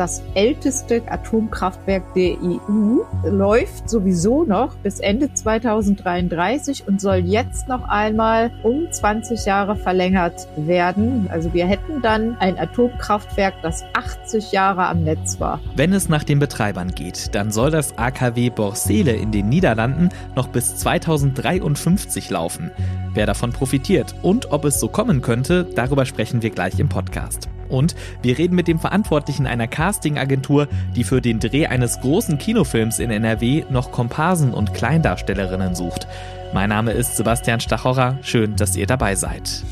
das älteste Atomkraftwerk der EU, läuft sowieso noch bis Ende 2033 und soll jetzt noch einmal um 20 Jahre verlängert werden. Also wir hätten dann ein Atomkraftwerk, das 80 Jahre am Netz war. Wenn es nach den Betreibern geht, dann soll das AKW Borsele in den Niederlanden noch bis 2053 laufen. Wer davon profitiert und ob es so kommen könnte, darüber sprechen wir gleich im Podcast. Und wir reden mit dem Verantwortlichen einer Castingagentur, die für den Dreh eines großen Kinofilms in NRW noch Komparsen und Kleindarstellerinnen sucht. Mein Name ist Sebastian Stachorra. Schön, dass ihr dabei seid.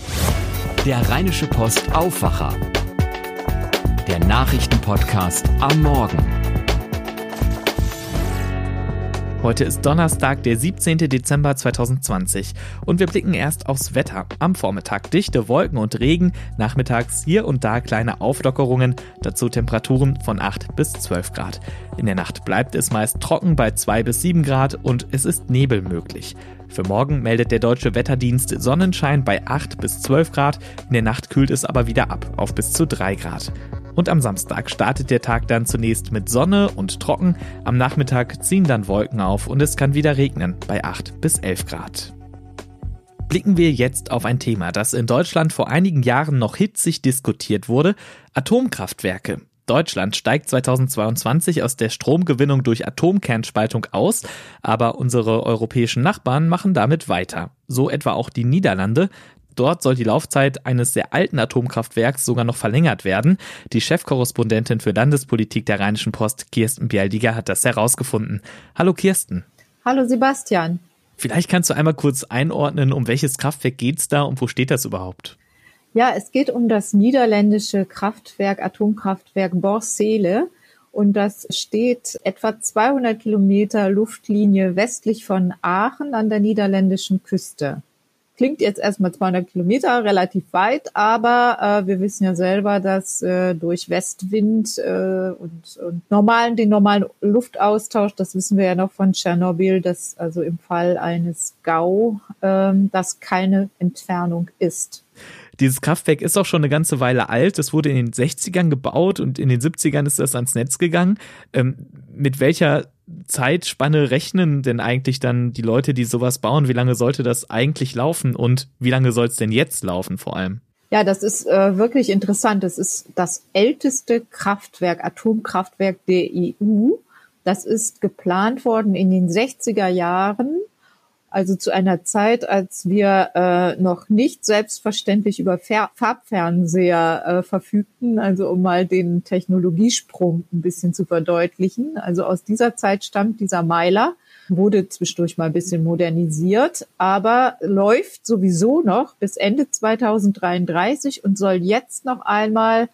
Der Rheinische Post Aufwacher. Der Nachrichtenpodcast am Morgen. Heute ist Donnerstag, der 17. Dezember 2020 und wir blicken erst aufs Wetter. Am Vormittag dichte Wolken und Regen, nachmittags hier und da kleine Auflockerungen, dazu Temperaturen von 8 bis 12 Grad. In der Nacht bleibt es meist trocken bei 2 bis 7 Grad und es ist Nebel möglich. Für morgen meldet der deutsche Wetterdienst Sonnenschein bei 8 bis 12 Grad, in der Nacht kühlt es aber wieder ab auf bis zu 3 Grad. Und am Samstag startet der Tag dann zunächst mit Sonne und trocken. Am Nachmittag ziehen dann Wolken auf und es kann wieder regnen bei 8 bis 11 Grad. Blicken wir jetzt auf ein Thema, das in Deutschland vor einigen Jahren noch hitzig diskutiert wurde, Atomkraftwerke. Deutschland steigt 2022 aus der Stromgewinnung durch Atomkernspaltung aus, aber unsere europäischen Nachbarn machen damit weiter. So etwa auch die Niederlande. Dort soll die Laufzeit eines sehr alten Atomkraftwerks sogar noch verlängert werden. Die Chefkorrespondentin für Landespolitik der Rheinischen Post, Kirsten Bialdiger, hat das herausgefunden. Hallo Kirsten. Hallo Sebastian. Vielleicht kannst du einmal kurz einordnen, um welches Kraftwerk geht es da und wo steht das überhaupt? Ja, es geht um das niederländische Kraftwerk, Atomkraftwerk Borsele. Und das steht etwa 200 Kilometer Luftlinie westlich von Aachen an der niederländischen Küste. Klingt jetzt erstmal 200 Kilometer, relativ weit, aber äh, wir wissen ja selber, dass äh, durch Westwind äh, und, und normalen, den normalen Luftaustausch, das wissen wir ja noch von Tschernobyl, dass also im Fall eines GAU äh, das keine Entfernung ist. Dieses Kraftwerk ist auch schon eine ganze Weile alt. Es wurde in den 60ern gebaut und in den 70ern ist das ans Netz gegangen. Ähm, mit welcher Zeitspanne rechnen denn eigentlich dann die Leute, die sowas bauen? Wie lange sollte das eigentlich laufen und wie lange soll es denn jetzt laufen vor allem? Ja, das ist äh, wirklich interessant. Das ist das älteste Kraftwerk, Atomkraftwerk der EU. Das ist geplant worden in den 60er Jahren also zu einer Zeit, als wir äh, noch nicht selbstverständlich über Fer Farbfernseher äh, verfügten, also um mal den Technologiesprung ein bisschen zu verdeutlichen. Also aus dieser Zeit stammt dieser Meiler, wurde zwischendurch mal ein bisschen modernisiert, aber läuft sowieso noch bis Ende 2033 und soll jetzt noch einmal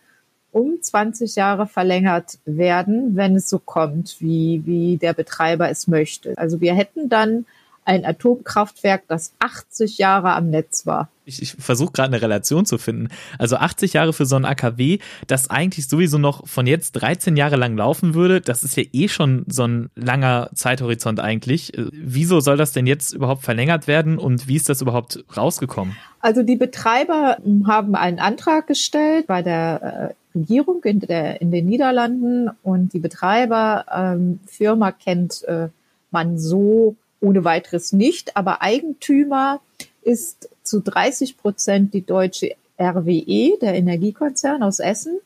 um 20 Jahre verlängert werden, wenn es so kommt, wie, wie der Betreiber es möchte. Also wir hätten dann ein Atomkraftwerk, das 80 Jahre am Netz war. Ich, ich versuche gerade eine Relation zu finden. Also 80 Jahre für so ein AKW, das eigentlich sowieso noch von jetzt 13 Jahre lang laufen würde, das ist ja eh schon so ein langer Zeithorizont eigentlich. Äh, wieso soll das denn jetzt überhaupt verlängert werden und wie ist das überhaupt rausgekommen? Also die Betreiber haben einen Antrag gestellt bei der äh, Regierung in, der, in den Niederlanden und die Betreiberfirma ähm, kennt äh, man so ohne weiteres nicht, aber Eigentümer ist zu 30 Prozent die deutsche RWE, der Energiekonzern aus Essen,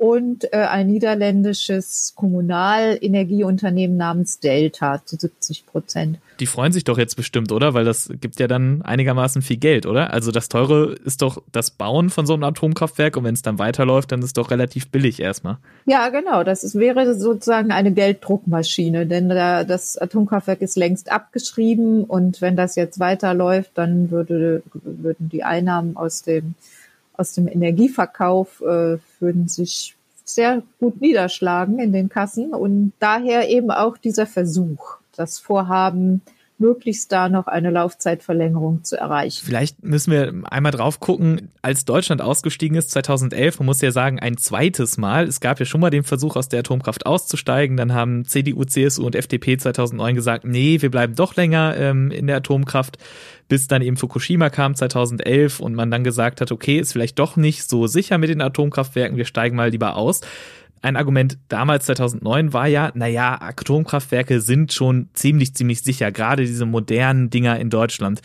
und äh, ein niederländisches Kommunalenergieunternehmen namens Delta zu 70 Prozent. Die freuen sich doch jetzt bestimmt, oder? Weil das gibt ja dann einigermaßen viel Geld, oder? Also das Teure ist doch das Bauen von so einem Atomkraftwerk und wenn es dann weiterläuft, dann ist es doch relativ billig erstmal. Ja, genau. Das ist, wäre sozusagen eine Gelddruckmaschine, denn da, das Atomkraftwerk ist längst abgeschrieben und wenn das jetzt weiterläuft, dann würde, würden die Einnahmen aus dem aus dem Energieverkauf äh, würden sich sehr gut niederschlagen in den Kassen. Und daher eben auch dieser Versuch, das Vorhaben, möglichst da noch eine Laufzeitverlängerung zu erreichen. Vielleicht müssen wir einmal drauf gucken, als Deutschland ausgestiegen ist 2011, man muss ja sagen, ein zweites Mal. Es gab ja schon mal den Versuch, aus der Atomkraft auszusteigen. Dann haben CDU, CSU und FDP 2009 gesagt, nee, wir bleiben doch länger ähm, in der Atomkraft, bis dann eben Fukushima kam 2011 und man dann gesagt hat, okay, ist vielleicht doch nicht so sicher mit den Atomkraftwerken, wir steigen mal lieber aus. Ein Argument damals 2009 war ja, naja, Atomkraftwerke sind schon ziemlich, ziemlich sicher, gerade diese modernen Dinger in Deutschland.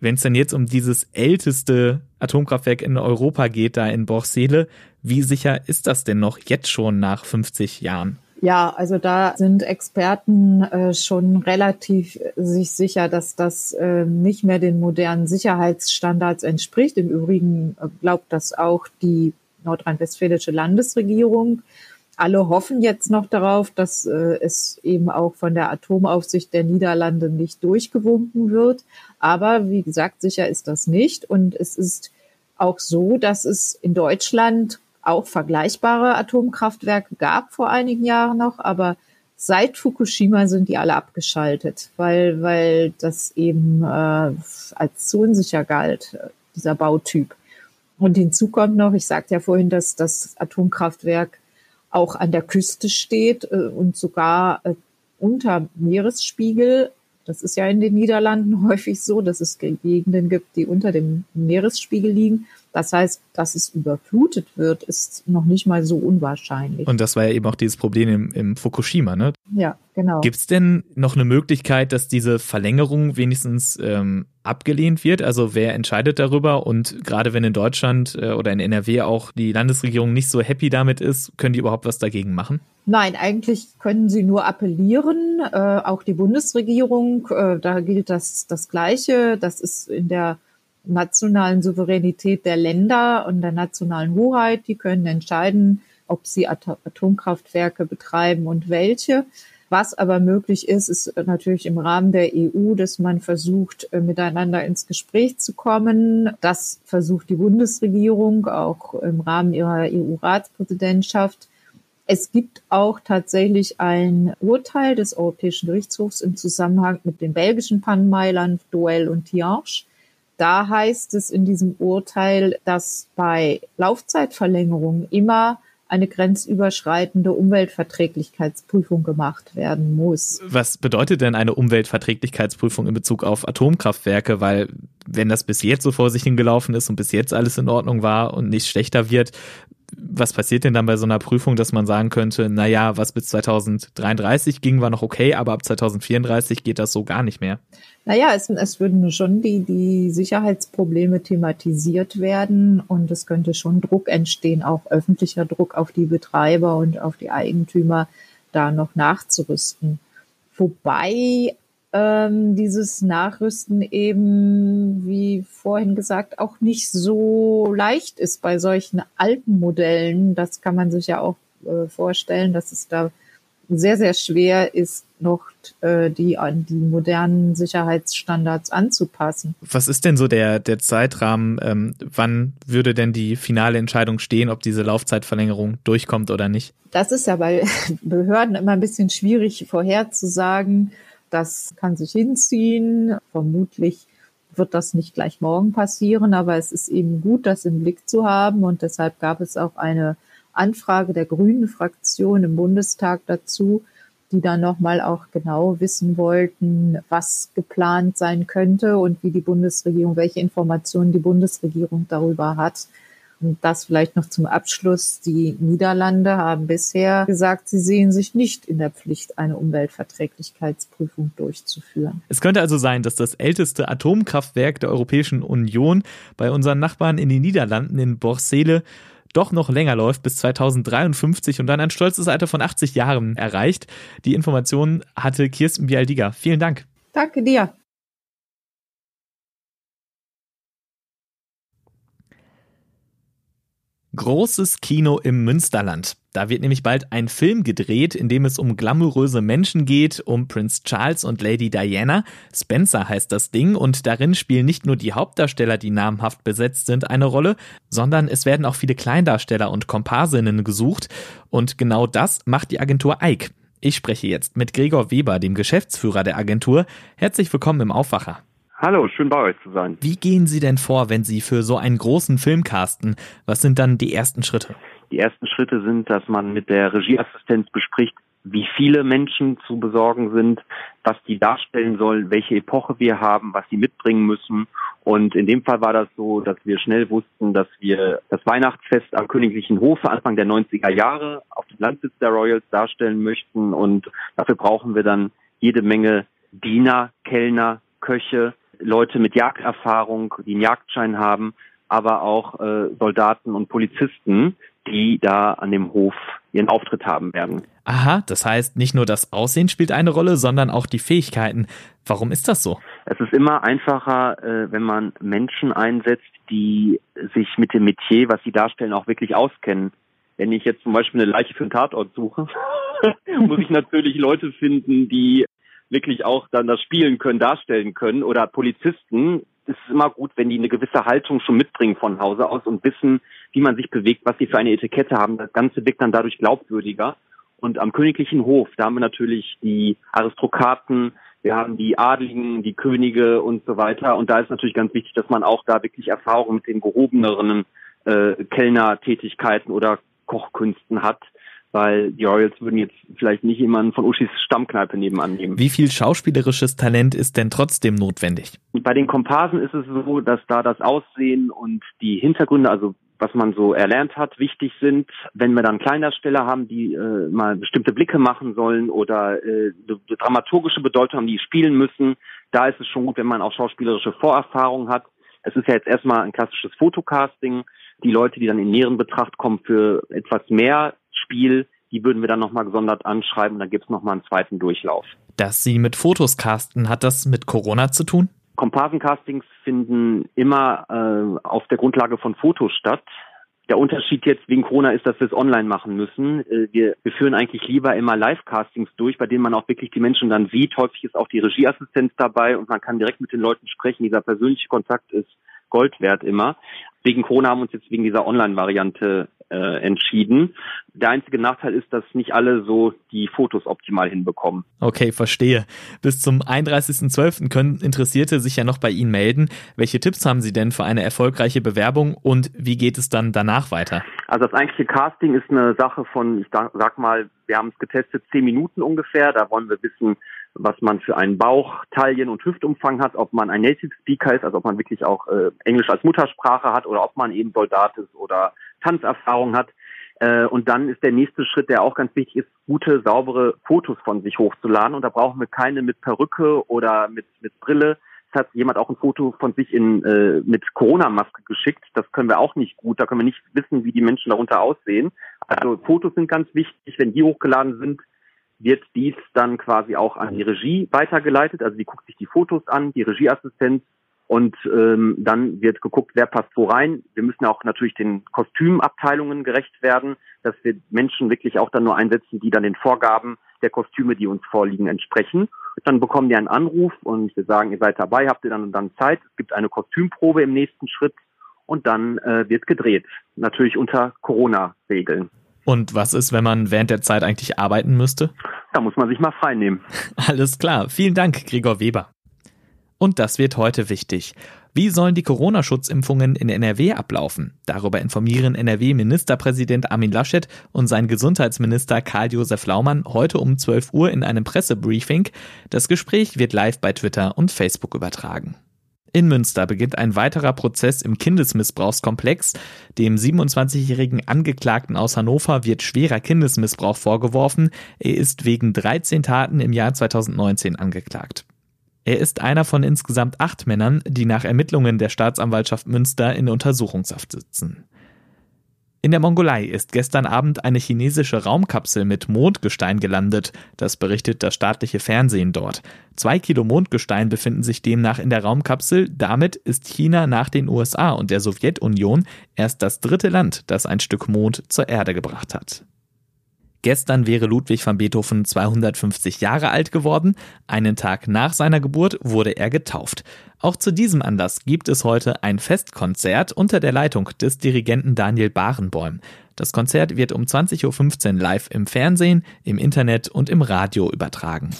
Wenn es dann jetzt um dieses älteste Atomkraftwerk in Europa geht, da in Borssele, wie sicher ist das denn noch jetzt schon nach 50 Jahren? Ja, also da sind Experten äh, schon relativ sich sicher, dass das äh, nicht mehr den modernen Sicherheitsstandards entspricht. Im Übrigen äh, glaubt das auch die nordrhein-westfälische Landesregierung. Alle hoffen jetzt noch darauf, dass äh, es eben auch von der Atomaufsicht der Niederlande nicht durchgewunken wird. Aber wie gesagt, sicher ist das nicht. Und es ist auch so, dass es in Deutschland auch vergleichbare Atomkraftwerke gab vor einigen Jahren noch, aber seit Fukushima sind die alle abgeschaltet, weil, weil das eben äh, als zu unsicher galt, dieser Bautyp. Und hinzu kommt noch, ich sagte ja vorhin, dass das Atomkraftwerk auch an der Küste steht äh, und sogar äh, unter Meeresspiegel. Das ist ja in den Niederlanden häufig so, dass es Gegenden gibt, die unter dem Meeresspiegel liegen. Das heißt, dass es überflutet wird, ist noch nicht mal so unwahrscheinlich. Und das war ja eben auch dieses Problem im, im Fukushima, ne? Ja, genau. Gibt es denn noch eine Möglichkeit, dass diese Verlängerung wenigstens ähm, abgelehnt wird? Also wer entscheidet darüber? Und gerade wenn in Deutschland äh, oder in NRW auch die Landesregierung nicht so happy damit ist, können die überhaupt was dagegen machen? Nein, eigentlich können sie nur appellieren. Äh, auch die Bundesregierung, äh, da gilt das, das Gleiche. Das ist in der nationalen Souveränität der Länder und der nationalen Hoheit. Die können entscheiden, ob sie Atomkraftwerke betreiben und welche. Was aber möglich ist, ist natürlich im Rahmen der EU, dass man versucht, äh, miteinander ins Gespräch zu kommen. Das versucht die Bundesregierung auch im Rahmen ihrer EU-Ratspräsidentschaft. Es gibt auch tatsächlich ein Urteil des Europäischen Gerichtshofs im Zusammenhang mit den belgischen Pannenmeilern Doel und Tianche da heißt es in diesem Urteil, dass bei Laufzeitverlängerung immer eine grenzüberschreitende Umweltverträglichkeitsprüfung gemacht werden muss. Was bedeutet denn eine Umweltverträglichkeitsprüfung in Bezug auf Atomkraftwerke? Weil wenn das bis jetzt so vor sich hingelaufen ist und bis jetzt alles in Ordnung war und nicht schlechter wird, was passiert denn dann bei so einer Prüfung, dass man sagen könnte, na ja, was bis 2033 ging, war noch okay, aber ab 2034 geht das so gar nicht mehr? Naja, es, es würden schon die, die Sicherheitsprobleme thematisiert werden und es könnte schon Druck entstehen, auch öffentlicher Druck auf die Betreiber und auf die Eigentümer, da noch nachzurüsten. Wobei ähm, dieses Nachrüsten eben, wie vorhin gesagt, auch nicht so leicht ist bei solchen alten Modellen. Das kann man sich ja auch äh, vorstellen, dass es da sehr, sehr schwer ist, noch äh, die an die modernen Sicherheitsstandards anzupassen. Was ist denn so der, der Zeitrahmen? Ähm, wann würde denn die finale Entscheidung stehen, ob diese Laufzeitverlängerung durchkommt oder nicht? Das ist ja bei Behörden immer ein bisschen schwierig vorherzusagen. Das kann sich hinziehen. Vermutlich wird das nicht gleich morgen passieren, aber es ist eben gut, das im Blick zu haben. Und deshalb gab es auch eine Anfrage der Grünen Fraktion im Bundestag dazu, die dann nochmal auch genau wissen wollten, was geplant sein könnte und wie die Bundesregierung, welche Informationen die Bundesregierung darüber hat. Und das vielleicht noch zum Abschluss. Die Niederlande haben bisher gesagt, sie sehen sich nicht in der Pflicht, eine Umweltverträglichkeitsprüfung durchzuführen. Es könnte also sein, dass das älteste Atomkraftwerk der Europäischen Union bei unseren Nachbarn in den Niederlanden in Borsele doch noch länger läuft, bis 2053 und dann ein stolzes Alter von 80 Jahren erreicht. Die Informationen hatte Kirsten Bialdiger. Vielen Dank. Danke dir. Großes Kino im Münsterland. Da wird nämlich bald ein Film gedreht, in dem es um glamouröse Menschen geht, um Prince Charles und Lady Diana. Spencer heißt das Ding und darin spielen nicht nur die Hauptdarsteller, die namhaft besetzt sind, eine Rolle, sondern es werden auch viele Kleindarsteller und Komparsinnen gesucht. Und genau das macht die Agentur Ike. Ich spreche jetzt mit Gregor Weber, dem Geschäftsführer der Agentur. Herzlich willkommen im Aufwacher. Hallo, schön bei euch zu sein. Wie gehen Sie denn vor, wenn Sie für so einen großen Film casten? Was sind dann die ersten Schritte? Die ersten Schritte sind, dass man mit der Regieassistenz bespricht, wie viele Menschen zu besorgen sind, was die darstellen soll, welche Epoche wir haben, was sie mitbringen müssen. Und in dem Fall war das so, dass wir schnell wussten, dass wir das Weihnachtsfest am Königlichen Hofe Anfang der 90er Jahre auf dem Landsitz der Royals darstellen möchten. Und dafür brauchen wir dann jede Menge Diener, Kellner, Köche, Leute mit Jagderfahrung, die einen Jagdschein haben, aber auch äh, Soldaten und Polizisten, die da an dem Hof ihren Auftritt haben werden. Aha, das heißt, nicht nur das Aussehen spielt eine Rolle, sondern auch die Fähigkeiten. Warum ist das so? Es ist immer einfacher, äh, wenn man Menschen einsetzt, die sich mit dem Metier, was sie darstellen, auch wirklich auskennen. Wenn ich jetzt zum Beispiel eine Leiche für einen Tatort suche, muss ich natürlich Leute finden, die wirklich auch dann das spielen können, darstellen können oder Polizisten. Es ist immer gut, wenn die eine gewisse Haltung schon mitbringen von Hause aus und wissen, wie man sich bewegt, was sie für eine Etikette haben. Das Ganze wirkt dann dadurch glaubwürdiger. Und am königlichen Hof, da haben wir natürlich die Aristokraten, wir haben die Adligen, die Könige und so weiter. Und da ist natürlich ganz wichtig, dass man auch da wirklich Erfahrung mit den gehobeneren äh, Kellnertätigkeiten oder Kochkünsten hat weil die Royals würden jetzt vielleicht nicht jemanden von Uschis Stammkneipe nebenan nehmen. Wie viel schauspielerisches Talent ist denn trotzdem notwendig? Bei den Komparsen ist es so, dass da das Aussehen und die Hintergründe, also was man so erlernt hat, wichtig sind. Wenn wir dann Kleindarsteller haben, die äh, mal bestimmte Blicke machen sollen oder äh, dramaturgische Bedeutung haben, die spielen müssen, da ist es schon gut, wenn man auch schauspielerische Vorerfahrung hat. Es ist ja jetzt erstmal ein klassisches Fotocasting. Die Leute, die dann in näheren Betracht kommen für etwas mehr Spiel, die würden wir dann nochmal gesondert anschreiben und dann gibt es nochmal einen zweiten Durchlauf. Dass Sie mit Fotos casten, hat das mit Corona zu tun? Komparsencastings finden immer äh, auf der Grundlage von Fotos statt. Der Unterschied jetzt wegen Corona ist, dass wir es online machen müssen. Äh, wir, wir führen eigentlich lieber immer Live-Castings durch, bei denen man auch wirklich die Menschen dann sieht. Häufig ist auch die Regieassistenz dabei und man kann direkt mit den Leuten sprechen. Dieser persönliche Kontakt ist Gold wert immer. Wegen Corona haben wir uns jetzt wegen dieser Online-Variante äh, entschieden. Der einzige Nachteil ist, dass nicht alle so die Fotos optimal hinbekommen. Okay, verstehe. Bis zum 31.12. können Interessierte sich ja noch bei Ihnen melden. Welche Tipps haben Sie denn für eine erfolgreiche Bewerbung und wie geht es dann danach weiter? Also das eigentliche Casting ist eine Sache von, ich sag mal, wir haben es getestet, zehn Minuten ungefähr. Da wollen wir wissen, was man für einen Bauch, Taillen und Hüftumfang hat, ob man ein Native Speaker ist, also ob man wirklich auch äh, Englisch als Muttersprache hat oder ob man eben Soldat ist oder Tanzerfahrung hat. Äh, und dann ist der nächste Schritt, der auch ganz wichtig ist, gute, saubere Fotos von sich hochzuladen. Und da brauchen wir keine mit Perücke oder mit, mit Brille. Es hat jemand auch ein Foto von sich in, äh, mit Corona-Maske geschickt. Das können wir auch nicht gut. Da können wir nicht wissen, wie die Menschen darunter aussehen. Also Fotos sind ganz wichtig. Wenn die hochgeladen sind, wird dies dann quasi auch an die Regie weitergeleitet. Also die guckt sich die Fotos an, die Regieassistenz und ähm, dann wird geguckt, wer passt wo rein. Wir müssen auch natürlich den Kostümabteilungen gerecht werden, dass wir Menschen wirklich auch dann nur einsetzen, die dann den Vorgaben der Kostüme, die uns vorliegen, entsprechen. Dann bekommen die einen Anruf und wir sagen, ihr seid dabei, habt ihr dann und dann Zeit. Es gibt eine Kostümprobe im nächsten Schritt und dann äh, wird gedreht. Natürlich unter Corona-Regeln. Und was ist, wenn man während der Zeit eigentlich arbeiten müsste? Da muss man sich mal frei nehmen. Alles klar. Vielen Dank, Gregor Weber. Und das wird heute wichtig. Wie sollen die Corona-Schutzimpfungen in NRW ablaufen? Darüber informieren NRW-Ministerpräsident Armin Laschet und sein Gesundheitsminister Karl-Josef Laumann heute um 12 Uhr in einem Pressebriefing. Das Gespräch wird live bei Twitter und Facebook übertragen. In Münster beginnt ein weiterer Prozess im Kindesmissbrauchskomplex. Dem 27-jährigen Angeklagten aus Hannover wird schwerer Kindesmissbrauch vorgeworfen. Er ist wegen 13 Taten im Jahr 2019 angeklagt. Er ist einer von insgesamt acht Männern, die nach Ermittlungen der Staatsanwaltschaft Münster in Untersuchungshaft sitzen. In der Mongolei ist gestern Abend eine chinesische Raumkapsel mit Mondgestein gelandet. Das berichtet das staatliche Fernsehen dort. Zwei Kilo Mondgestein befinden sich demnach in der Raumkapsel. Damit ist China nach den USA und der Sowjetunion erst das dritte Land, das ein Stück Mond zur Erde gebracht hat. Gestern wäre Ludwig van Beethoven 250 Jahre alt geworden. Einen Tag nach seiner Geburt wurde er getauft. Auch zu diesem Anlass gibt es heute ein Festkonzert unter der Leitung des Dirigenten Daniel Barenbäum. Das Konzert wird um 20.15 Uhr live im Fernsehen, im Internet und im Radio übertragen.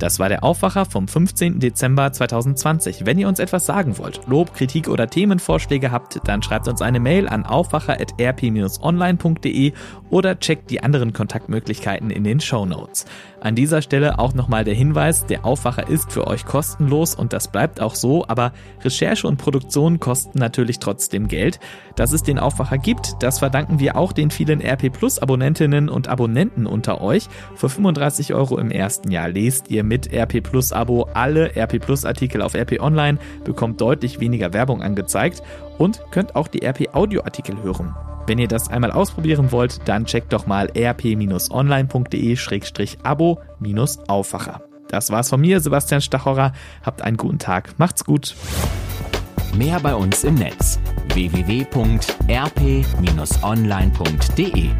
Das war der Aufwacher vom 15. Dezember 2020. Wenn ihr uns etwas sagen wollt, Lob, Kritik oder Themenvorschläge habt, dann schreibt uns eine Mail an aufwacher.rp-online.de oder checkt die anderen Kontaktmöglichkeiten in den Show Notes. An dieser Stelle auch nochmal der Hinweis, der Aufwacher ist für euch kostenlos und das bleibt auch so, aber Recherche und Produktion kosten natürlich trotzdem Geld. Dass es den Aufwacher gibt, das verdanken wir auch den vielen RP Plus Abonnentinnen und Abonnenten unter euch. Für 35 Euro im ersten Jahr lest ihr mit RP Plus Abo alle RP Plus Artikel auf RP Online, bekommt deutlich weniger Werbung angezeigt und könnt auch die RP Audio Artikel hören. Wenn ihr das einmal ausprobieren wollt, dann checkt doch mal rp-online.de-abo-aufwacher. Das war's von mir, Sebastian Stachorer. Habt einen guten Tag. Macht's gut. Mehr bei uns im Netz www.rp-online.de